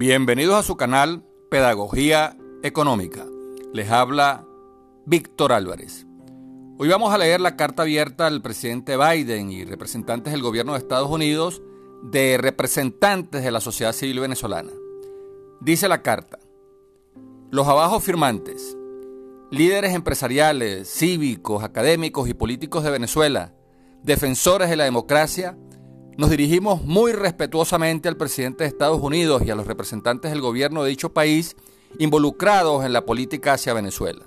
Bienvenidos a su canal Pedagogía Económica. Les habla Víctor Álvarez. Hoy vamos a leer la carta abierta al presidente Biden y representantes del gobierno de Estados Unidos de representantes de la sociedad civil venezolana. Dice la carta, los abajo firmantes, líderes empresariales, cívicos, académicos y políticos de Venezuela, defensores de la democracia, nos dirigimos muy respetuosamente al presidente de Estados Unidos y a los representantes del gobierno de dicho país involucrados en la política hacia Venezuela.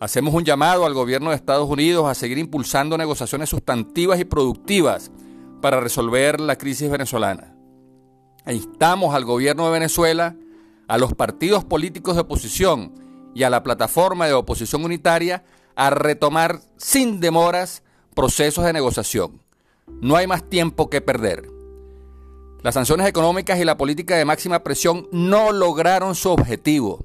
Hacemos un llamado al gobierno de Estados Unidos a seguir impulsando negociaciones sustantivas y productivas para resolver la crisis venezolana. E instamos al gobierno de Venezuela, a los partidos políticos de oposición y a la plataforma de oposición unitaria a retomar sin demoras procesos de negociación no hay más tiempo que perder. Las sanciones económicas y la política de máxima presión no lograron su objetivo.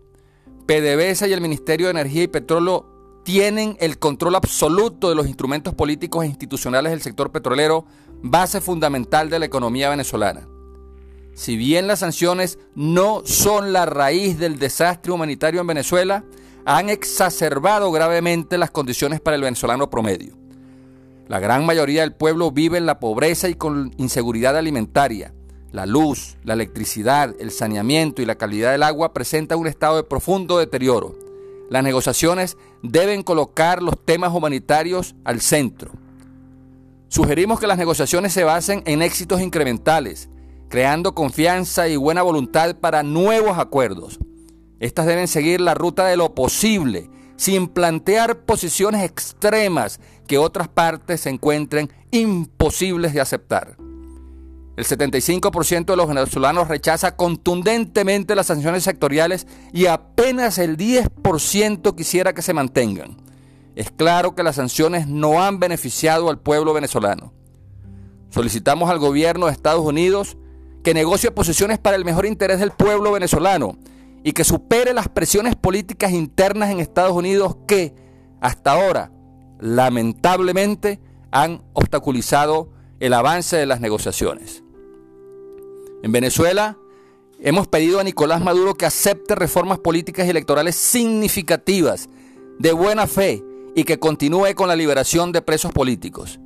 PDVSA y el Ministerio de Energía y Petróleo tienen el control absoluto de los instrumentos políticos e institucionales del sector petrolero, base fundamental de la economía venezolana. Si bien las sanciones no son la raíz del desastre humanitario en Venezuela, han exacerbado gravemente las condiciones para el venezolano promedio. La gran mayoría del pueblo vive en la pobreza y con inseguridad alimentaria. La luz, la electricidad, el saneamiento y la calidad del agua presentan un estado de profundo deterioro. Las negociaciones deben colocar los temas humanitarios al centro. Sugerimos que las negociaciones se basen en éxitos incrementales, creando confianza y buena voluntad para nuevos acuerdos. Estas deben seguir la ruta de lo posible sin plantear posiciones extremas que otras partes se encuentren imposibles de aceptar. El 75% de los venezolanos rechaza contundentemente las sanciones sectoriales y apenas el 10% quisiera que se mantengan. Es claro que las sanciones no han beneficiado al pueblo venezolano. Solicitamos al gobierno de Estados Unidos que negocie posiciones para el mejor interés del pueblo venezolano y que supere las presiones políticas internas en Estados Unidos que hasta ahora lamentablemente han obstaculizado el avance de las negociaciones. En Venezuela hemos pedido a Nicolás Maduro que acepte reformas políticas y electorales significativas, de buena fe, y que continúe con la liberación de presos políticos.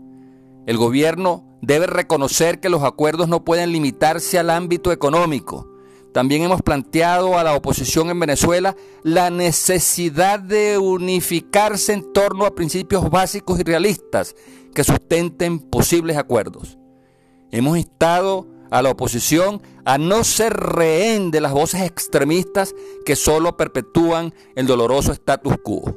El gobierno debe reconocer que los acuerdos no pueden limitarse al ámbito económico, también hemos planteado a la oposición en Venezuela la necesidad de unificarse en torno a principios básicos y realistas que sustenten posibles acuerdos. Hemos instado a la oposición a no ser rehén de las voces extremistas que solo perpetúan el doloroso status quo.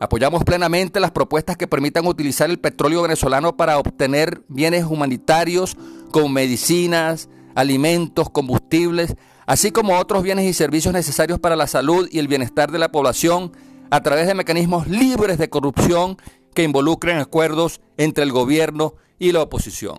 Apoyamos plenamente las propuestas que permitan utilizar el petróleo venezolano para obtener bienes humanitarios como medicinas, alimentos, combustibles, así como otros bienes y servicios necesarios para la salud y el bienestar de la población a través de mecanismos libres de corrupción que involucren acuerdos entre el gobierno y la oposición.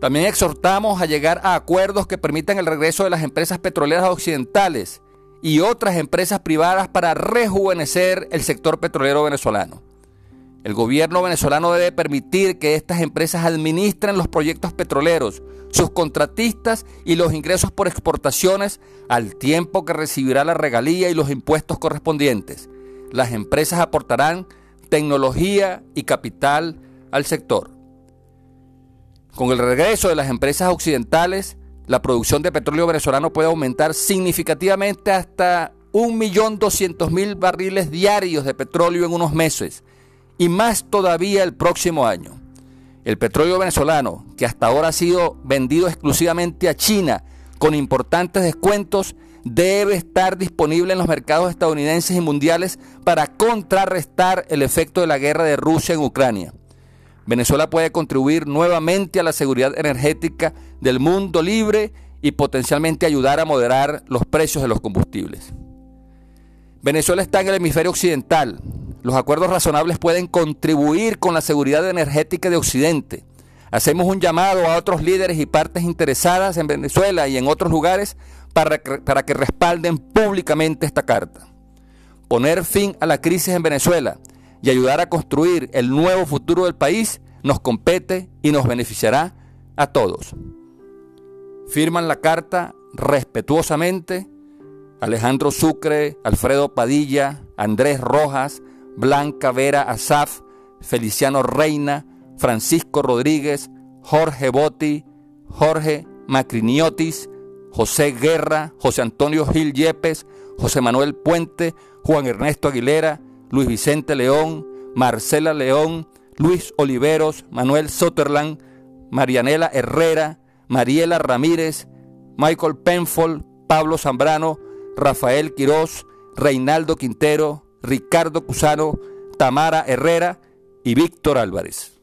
También exhortamos a llegar a acuerdos que permitan el regreso de las empresas petroleras occidentales y otras empresas privadas para rejuvenecer el sector petrolero venezolano. El gobierno venezolano debe permitir que estas empresas administren los proyectos petroleros, sus contratistas y los ingresos por exportaciones al tiempo que recibirá la regalía y los impuestos correspondientes. Las empresas aportarán tecnología y capital al sector. Con el regreso de las empresas occidentales, la producción de petróleo venezolano puede aumentar significativamente hasta 1.200.000 barriles diarios de petróleo en unos meses y más todavía el próximo año. El petróleo venezolano, que hasta ahora ha sido vendido exclusivamente a China con importantes descuentos, debe estar disponible en los mercados estadounidenses y mundiales para contrarrestar el efecto de la guerra de Rusia en Ucrania. Venezuela puede contribuir nuevamente a la seguridad energética del mundo libre y potencialmente ayudar a moderar los precios de los combustibles. Venezuela está en el hemisferio occidental, los acuerdos razonables pueden contribuir con la seguridad energética de Occidente. Hacemos un llamado a otros líderes y partes interesadas en Venezuela y en otros lugares para que, respalden públicamente esta carta. Poner fin a la crisis en Venezuela y ayudar a construir el nuevo futuro del país nos compete y nos beneficiará a todos. Firman la carta respetuosamente Alejandro Sucre, Alfredo Padilla, Andrés Rojas, Blanca Vera Asaf, Feliciano Reina, Francisco Rodríguez, Jorge Botti, Jorge Macriniotis, José Guerra, José Antonio Gil Yepes, José Manuel Puente, Juan Ernesto Aguilera, Luis Vicente León, Marcela León, Luis Oliveros, Manuel Sutherland, Marianela Herrera, Mariela Ramírez, Michael Penfold, Pablo Zambrano, Rafael Quirós, Reinaldo Quintero, Ricardo Cusano, Tamara Herrera y Víctor Álvarez.